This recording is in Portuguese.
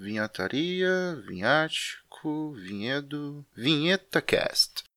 vinhataria, vinhático, vinhedo, vinheta cast.